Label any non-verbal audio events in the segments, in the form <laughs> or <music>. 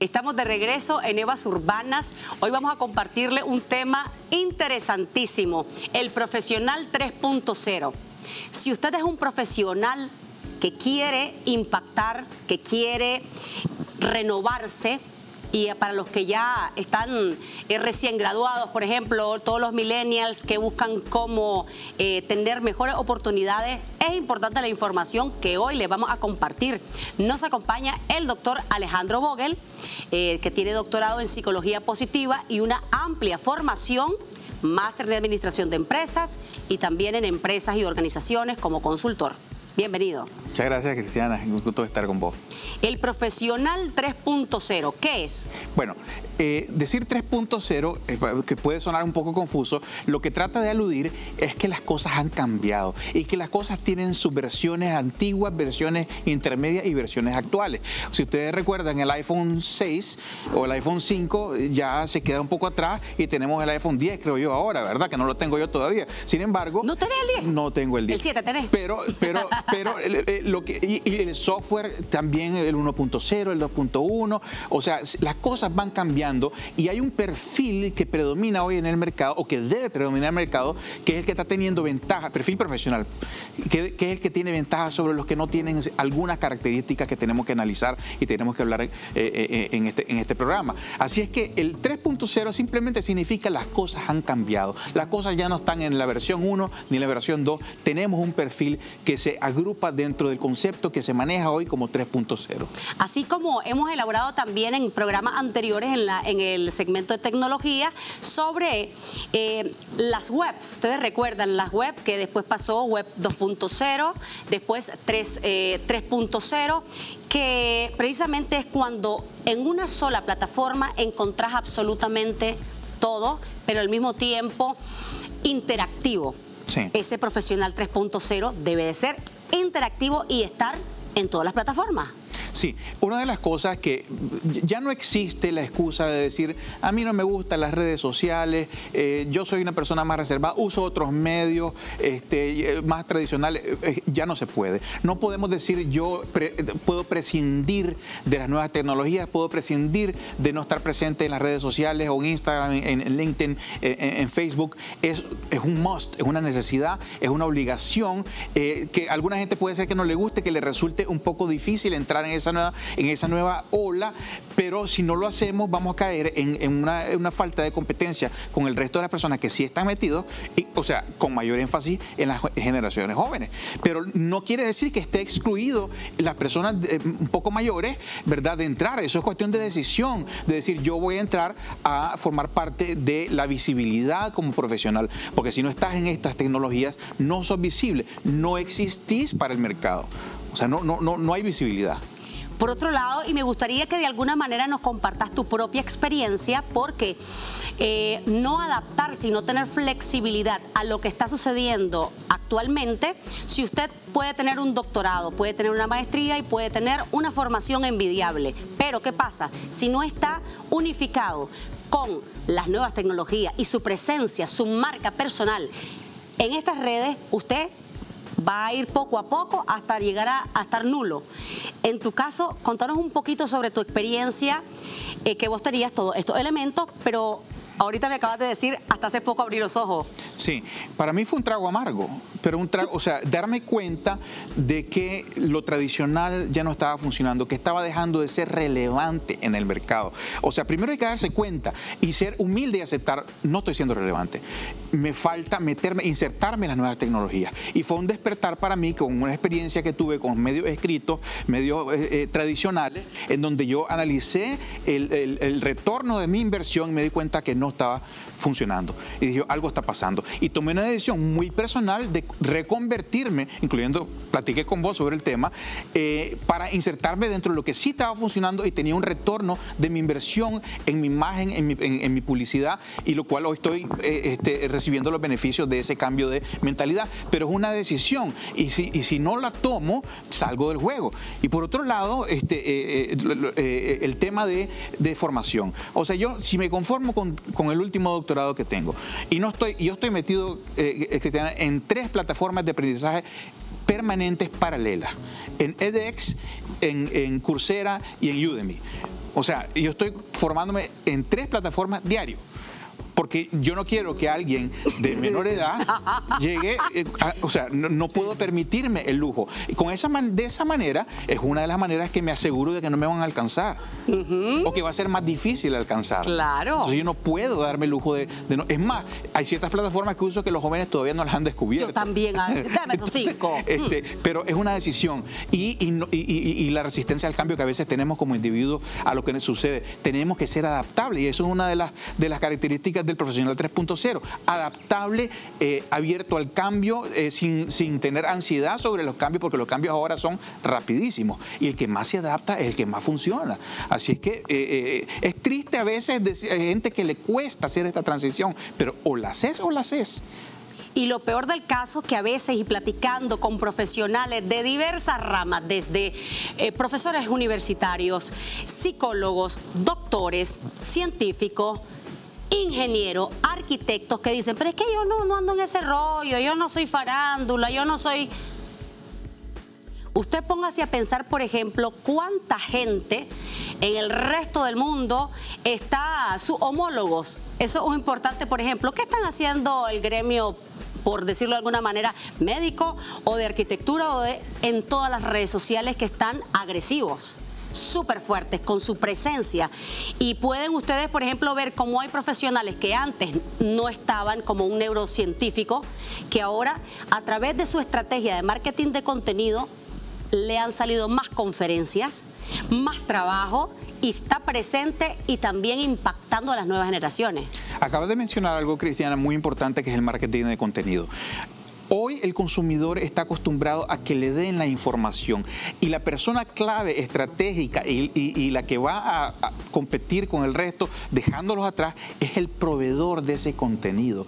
Estamos de regreso en Evas Urbanas. Hoy vamos a compartirle un tema interesantísimo, el profesional 3.0. Si usted es un profesional que quiere impactar, que quiere renovarse, y para los que ya están eh, recién graduados, por ejemplo, todos los millennials que buscan cómo eh, tener mejores oportunidades, es importante la información que hoy les vamos a compartir. Nos acompaña el doctor Alejandro Vogel, eh, que tiene doctorado en psicología positiva y una amplia formación máster de administración de empresas y también en empresas y organizaciones como consultor. Bienvenido. Muchas gracias, Cristiana. Un gusto estar con vos. El profesional 3.0, ¿qué es? Bueno, eh, decir 3.0, eh, que puede sonar un poco confuso, lo que trata de aludir es que las cosas han cambiado y que las cosas tienen sus versiones antiguas, versiones intermedias y versiones actuales. Si ustedes recuerdan, el iPhone 6 o el iPhone 5 ya se queda un poco atrás y tenemos el iPhone 10, creo yo ahora, ¿verdad? Que no lo tengo yo todavía. Sin embargo... ¿No tenés el 10? No tengo el 10. ¿El 7 tenés? Pero, pero, <laughs> pero lo que, y, el software también, el 1.0, el 2.1, o sea, las cosas van cambiando y hay un perfil que predomina hoy en el mercado o que debe predominar el mercado, que es el que está teniendo ventaja, perfil profesional, que, es el que tiene ventaja sobre los que no tienen algunas características que tenemos que analizar y tenemos que hablar eh, eh, en, este, en este programa. Así es que el 3.0 simplemente significa las cosas han cambiado, las cosas ya no están en la versión 1 ni en la versión 2, tenemos un perfil que se agrupa dentro del concepto que se maneja hoy como 3.0. Así como hemos elaborado también en programas anteriores en, la, en el segmento de tecnología sobre eh, las webs. Ustedes recuerdan las webs que después pasó web 2.0, después 3.0 eh, que precisamente es cuando en una sola plataforma encontrás absolutamente todo, pero al mismo tiempo interactivo. Ese profesional 3.0 debe de ser interactivo y estar en todas las plataformas. Sí, una de las cosas que ya no existe la excusa de decir, a mí no me gustan las redes sociales, eh, yo soy una persona más reservada, uso otros medios este, eh, más tradicionales, eh, ya no se puede. No podemos decir yo puedo prescindir de las nuevas tecnologías, puedo prescindir de no estar presente en las redes sociales o en Instagram, en, LinkedIn, en, Facebook. Es, es, un must, es una necesidad, es una obligación que alguna gente puede ser que no le guste, que le resulte un poco difícil entrar en esa nueva, en esa nueva ola, pero si no lo hacemos vamos a caer en, una, falta de competencia con el resto de las personas que sí están metidos, y, o sea, con mayor énfasis en las generaciones jóvenes. Pero no quiere decir que esté excluido las personas un poco mayores, ¿verdad?, de entrar. Eso es cuestión de decisión, de decir yo voy a entrar a formar parte de la visibilidad como profesional, porque si no estás en estas tecnologías, no sos visible, no existís para el mercado. O sea, no, no, no, no hay visibilidad. Por otro lado, y me gustaría que de alguna manera nos compartas tu propia experiencia, porque eh, no adaptarse y no tener flexibilidad a lo que está sucediendo actualmente, si usted puede tener un doctorado, puede tener una maestría y puede tener una formación envidiable. Pero, ¿qué pasa? Si no está unificado con las nuevas tecnologías y su presencia, su marca personal en estas redes, usted va a ir poco a poco hasta llegar a, estar nulo. En tu caso, contanos un poquito sobre tu experiencia, eh, que vos tenías todos estos elementos, pero Ahorita me acabas de decir, hasta hace poco abrí los ojos. Sí, para mí fue un trago amargo, pero un trago, o sea, darme cuenta de que lo tradicional ya no estaba funcionando, que estaba dejando de ser relevante en el mercado. O sea, primero hay que darse cuenta y ser humilde y aceptar, no estoy siendo relevante. Me falta meterme, insertarme en las nuevas tecnologías. Y fue un despertar para mí con una experiencia que tuve con medios escritos, medios eh, eh, tradicionales, en donde yo analicé el, el retorno de mi inversión y me di cuenta que no estaba funcionando. Y dije, algo está pasando. Y tomé una decisión muy personal de reconvertirme, incluyendo, platiqué con vos sobre el tema, eh, para insertarme dentro de lo que sí estaba funcionando y tenía un retorno de mi inversión en mi imagen, en mi, publicidad, y lo cual hoy estoy eh, este, recibiendo los beneficios de ese cambio de mentalidad. Pero es una decisión, y si, y si no la tomo, salgo del juego. Y por otro lado, este, eh, el tema de, de formación. O sea, yo si me conformo con con el último doctorado que tengo. Y no estoy, yo estoy metido, Cristiana, en tres plataformas de aprendizaje permanentes paralelas, en edX, en, en Coursera y en Udemy. O sea, yo estoy formándome en tres plataformas diario porque yo no quiero que alguien de menor edad llegue, eh, o sea, no, puedo permitirme el lujo. Y con esa de esa manera es una de las maneras que me aseguro de que no me van a alcanzar o que va a ser más difícil alcanzar. Claro. Entonces yo no puedo darme el lujo de, no. Es más, hay ciertas plataformas que uso que los jóvenes todavía no las han descubierto. Yo también, ah, dame tus cinco. <laughs> Este, pero es una decisión y, y, la resistencia al cambio que a veces tenemos como individuos a lo que nos sucede. Tenemos que ser adaptables y eso es una de las, de las características del profesional 3.0, adaptable, eh, abierto al cambio, eh, sin, sin, tener ansiedad sobre los cambios, porque los cambios ahora son rapidísimos. Y el que más se adapta es el que más funciona. Así es que eh, es triste a veces decir, gente que le cuesta hacer esta transición, pero o la haces o la haces. Y lo peor del caso que a veces y platicando con profesionales de diversas ramas, desde profesores universitarios, psicólogos, doctores, científicos, ingenieros, arquitectos que dicen, pero es que yo no, no ando en ese rollo, yo no soy farándula, yo no soy... Usted póngase a pensar, por ejemplo, cuánta gente en el resto del mundo está, sus homólogos. Eso es importante, por ejemplo, ¿qué están haciendo el gremio por decirlo de alguna manera, médico o de arquitectura o de en todas las redes sociales que están agresivos súper fuertes con su presencia y pueden ustedes, por ejemplo, ver cómo hay profesionales que antes no estaban como un neurocientífico, que ahora a través de su estrategia de marketing de contenido le han salido más conferencias, más trabajo y está presente y también impactando a las nuevas generaciones. Acabas de mencionar algo, Cristiana, muy importante que es el marketing de contenido. Hoy el consumidor está acostumbrado a que le den la información y la persona clave, estratégica y, la que va a, competir con el resto, dejándolos atrás, es el proveedor de ese contenido.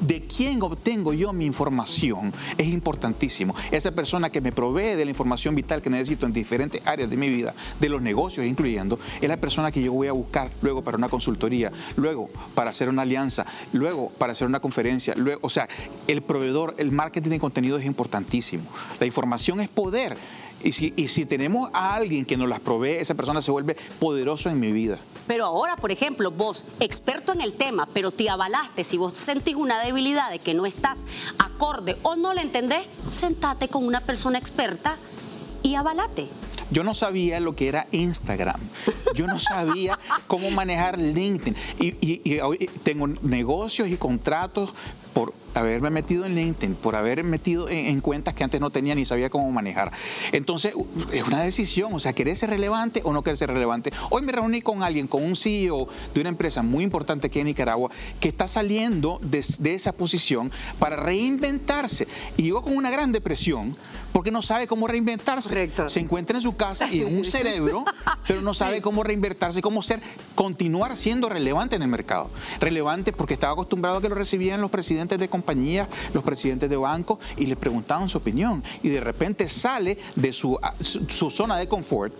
¿De quién obtengo yo mi información? Es importantísimo. Esa persona que me provee de la información vital que necesito en diferentes áreas de mi vida, de los negocios incluyendo, es la persona que yo voy a buscar luego para una consultoría, luego para hacer una alianza, luego para hacer una conferencia, luego, o sea, el proveedor, el marketing de contenido es importantísimo. La información es poder. Y si, y si tenemos a alguien que nos las provee, esa persona se vuelve poderoso en mi vida. Pero ahora, por ejemplo, vos, experto en el tema, pero te avalaste, si vos sentís una debilidad de que no estás acorde o no le entendés, sentate con una persona experta y avalate. Yo no sabía lo que era Instagram. Yo no sabía <laughs> cómo manejar LinkedIn. Y, y, tengo negocios y contratos por haberme metido en LinkedIn, por haber metido en, cuentas que antes no tenía ni sabía cómo manejar. Entonces, es una decisión, o sea, ¿querés ser relevante o no querés ser relevante? Hoy me reuní con alguien, con un CEO de una empresa muy importante aquí en Nicaragua, que está saliendo de, esa posición para reinventarse. Y llegó con una gran depresión porque no sabe cómo reinventarse. Se encuentra en su casa y en un <laughs> cerebro, pero no sabe cómo reinventarse, cómo ser, continuar siendo relevante en el mercado. Relevante porque estaba acostumbrado a que lo recibían los presidentes de compañías, los presidentes de bancos y le preguntaban su opinión. Y de repente sale de su, su, zona de confort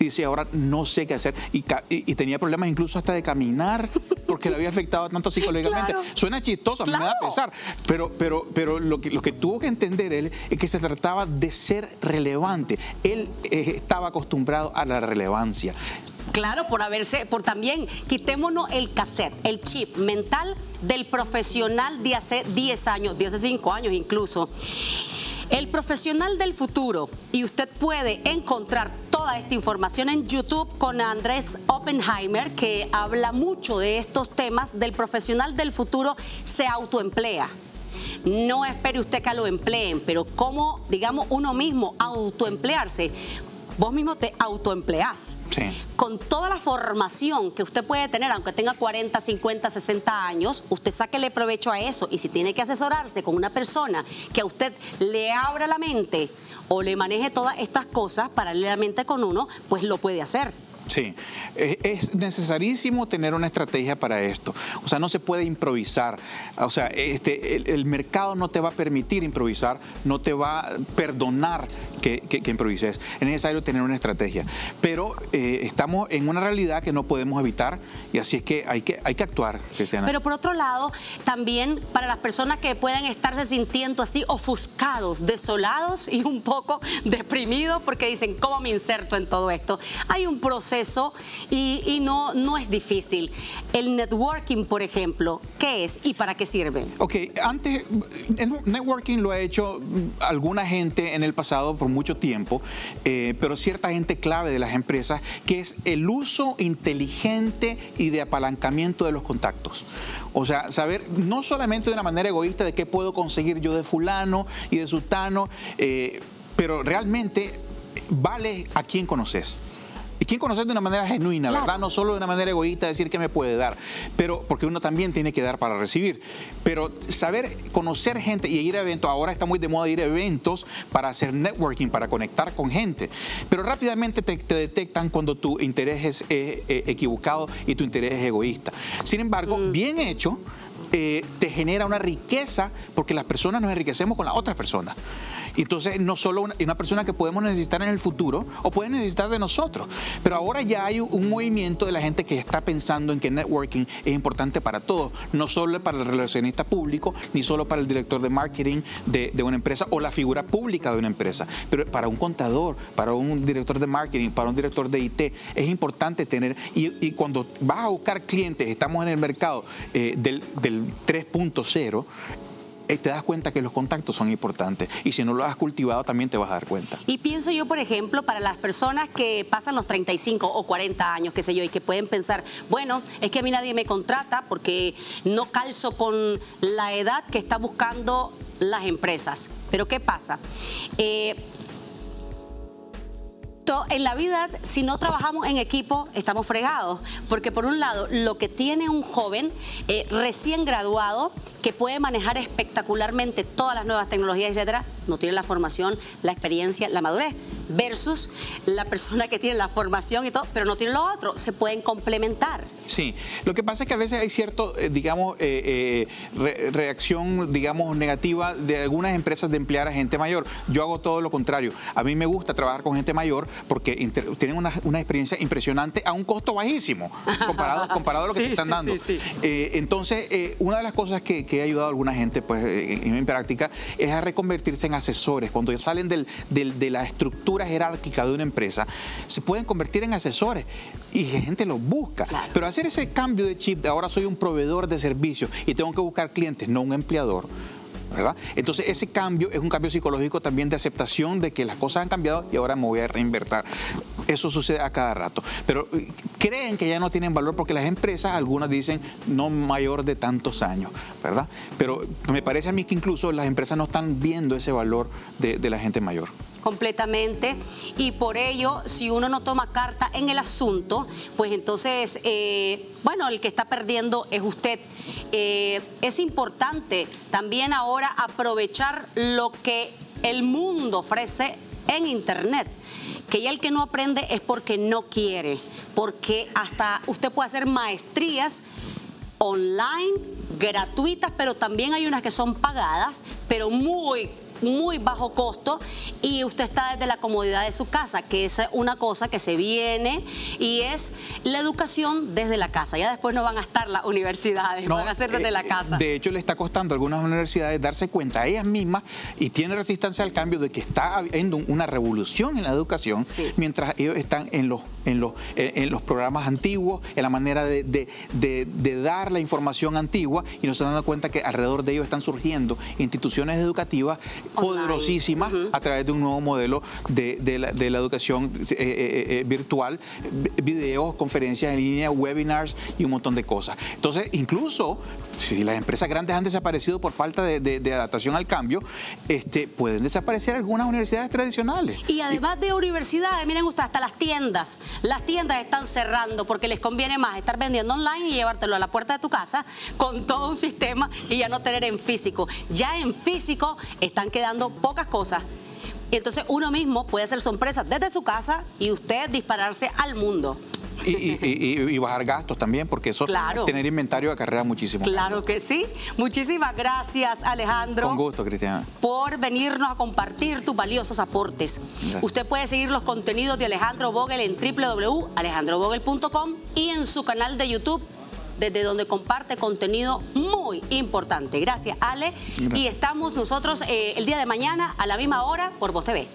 y dice, ahora no sé qué hacer. Y, tenía problemas incluso hasta de caminar porque le había afectado tanto psicológicamente. Suena chistoso, a mí me da pesar, pero, pero, pero lo, que, lo que tuvo que entender él es que se trataba de ser relevante. Él eh, estaba acostumbrado a la relevancia. Claro, por haberse, por también quitémonos el cassette, el chip mental del profesional de hace 10 años, de hace 5 años incluso. El profesional del futuro, y usted puede encontrar toda esta información en YouTube con Andrés Oppenheimer, que habla mucho de estos temas del profesional del futuro, se autoemplea. No espere usted que lo empleen, pero cómo, digamos, uno mismo autoemplearse vos mismo te autoempleás. Sí. Con toda la formación que usted puede tener, aunque tenga 40, 50, 60 años, usted sáquele provecho a eso. Y si tiene que asesorarse con una persona que a usted le abra la mente o le maneje todas estas cosas paralelamente con uno, pues lo puede hacer. Sí, es necesarísimo tener una estrategia para esto. O sea, no se puede improvisar. O sea, este, el, mercado no te va a permitir improvisar, no te va a perdonar que, improvises. Es necesario tener una estrategia. Pero eh, estamos en una realidad que no podemos evitar y así es que hay que, hay que actuar, Cristiana. Pero por otro lado, también para las personas que puedan estarse sintiendo así ofuscados, desolados y un poco <laughs> deprimidos porque dicen, ¿cómo me inserto en todo esto? Hay un proceso y, no, no es difícil. El networking, por ejemplo, ¿qué es y para qué sirve? Ok, antes, networking lo ha hecho alguna gente en el pasado por mucho tiempo, eh, pero cierta gente clave de las empresas, que es el uso inteligente y de apalancamiento de los contactos. O sea, saber no solamente de una manera egoísta de qué puedo conseguir yo de fulano y de sultano, eh, pero realmente vale a quién conoces. Quién conocer de una manera genuina, ¿verdad? No solo de una manera egoísta decir que me puede dar, pero porque uno también tiene que dar para recibir. Pero saber conocer gente y ir a eventos, ahora está muy de moda ir a eventos para hacer networking, para conectar con gente. Pero rápidamente te, detectan cuando tu interés es eh, eh, equivocado y tu interés es egoísta. Sin embargo, mm. bien hecho, eh, te genera una riqueza porque las personas nos enriquecemos con las otras personas. Entonces, no solo una, persona que podemos necesitar en el futuro o puede necesitar de nosotros, pero ahora ya hay un movimiento de la gente que está pensando en que networking es importante para todos, no solo para el relacionista público, ni solo para el director de marketing de, una empresa o la figura pública de una empresa, pero para un contador, para un director de marketing, para un director de IT, es importante tener, y, cuando vas a buscar clientes, estamos en el mercado eh, del, del 3.0, eh, te das cuenta que los contactos son importantes. Y si no lo has cultivado, también te vas a dar cuenta. Y pienso yo, por ejemplo, para las personas que pasan los 35 o 40 años, qué sé yo, y que pueden pensar, bueno, es que a mí nadie me contrata porque no calzo con la edad que está buscando las empresas. Pero ¿qué pasa? Eh, en la vida, si no trabajamos en equipo, estamos fregados. Porque por un lado, lo que tiene un joven eh, recién graduado, que puede manejar espectacularmente todas las nuevas tecnologías, etcétera, no tiene la formación, la experiencia, la madurez versus la persona que tiene la formación y todo, pero no tiene lo otro, se pueden complementar. Sí, lo que pasa es que a veces hay cierto, eh, digamos, eh, reacción, digamos, negativa de algunas empresas de emplear a gente mayor. Yo hago todo lo contrario. A mí me gusta trabajar con gente mayor porque tienen una, experiencia impresionante a un costo bajísimo comparado, <laughs> comparado a lo que te están dando. entonces, una de las cosas que, que, ha ayudado a alguna gente pues, en, mi práctica es a reconvertirse en asesores. Cuando salen del, de la estructura jerárquica de una empresa, se pueden convertir en asesores y gente los busca. Pero hacer ese cambio de chip de ahora soy un proveedor de servicios y tengo que buscar clientes, no un empleador. Entonces ese cambio es un cambio psicológico también de aceptación de que las cosas han cambiado y ahora me voy a reinvertir. Eso sucede a cada rato. Pero eh, creen que ya no tienen valor porque las empresas, algunas dicen no mayor de tantos años, ¿verdad? Pero me parece a mí que incluso las empresas no están viendo ese valor de la gente mayor completamente y por ello si uno no toma carta en el asunto, pues entonces, eh, bueno, el que está perdiendo es usted. Eh, es importante también ahora aprovechar lo que el mundo ofrece en Internet que ya el que no aprende es porque no quiere, porque hasta usted puede hacer maestrías online, gratuitas, pero también hay unas que son pagadas, pero muy muy bajo costo y usted está desde la comodidad de su casa, que es una cosa que se viene y es la educación desde la casa. Ya después no van a estar las universidades, van a ser desde la eh, casa. De hecho, le está costando a algunas universidades darse cuenta a ellas mismas y tiene resistencia al cambio de que está habiendo una revolución en la educación mientras ellos están en los, en, los, en los programas antiguos, en la manera de, de dar la información antigua y nos están dando cuenta que alrededor de ellos están surgiendo instituciones educativas poderosísima a través de un nuevo modelo de, la, educación eh, eh, eh, virtual, videos, conferencias en línea, webinars y un montón de cosas. Entonces, incluso si las empresas grandes han desaparecido por falta de, adaptación al cambio, este, pueden desaparecer algunas universidades tradicionales. Y además de universidades, miren ustedes, hasta las tiendas. Las tiendas están cerrando porque les conviene más estar vendiendo online y llevártelo a la puerta de tu casa con todo un sistema y ya no tener en físico. Ya en físico están quedando pocas cosas. Entonces uno mismo puede hacer sorpresas desde su casa y usted dispararse al mundo. Y, bajar gastos también, porque eso, tener inventario acarrea muchísimo. Claro que sí. Muchísimas gracias, Alejandro. Con gusto, Cristiana. Por venirnos a compartir tus valiosos aportes. Usted puede seguir los contenidos de Alejandro Vogel en www.alejandrovogel.com y en su canal de YouTube desde donde comparte contenido muy importante. Gracias, Ale. Y estamos nosotros eh, el día de mañana a la misma hora por Voz TV.